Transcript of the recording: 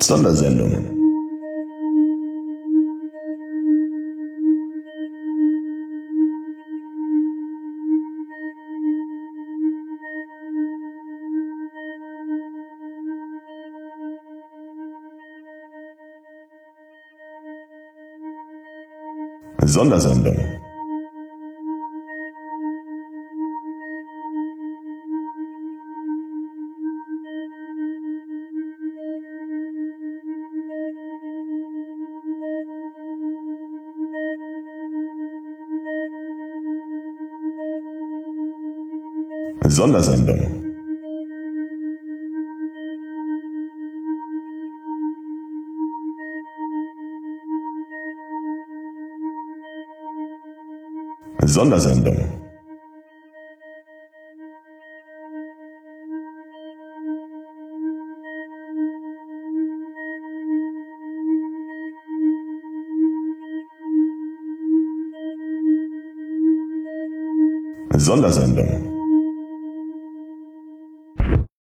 Sondersendung. Sondersendung. Sondersendung. Sondersendung. Sondersendung.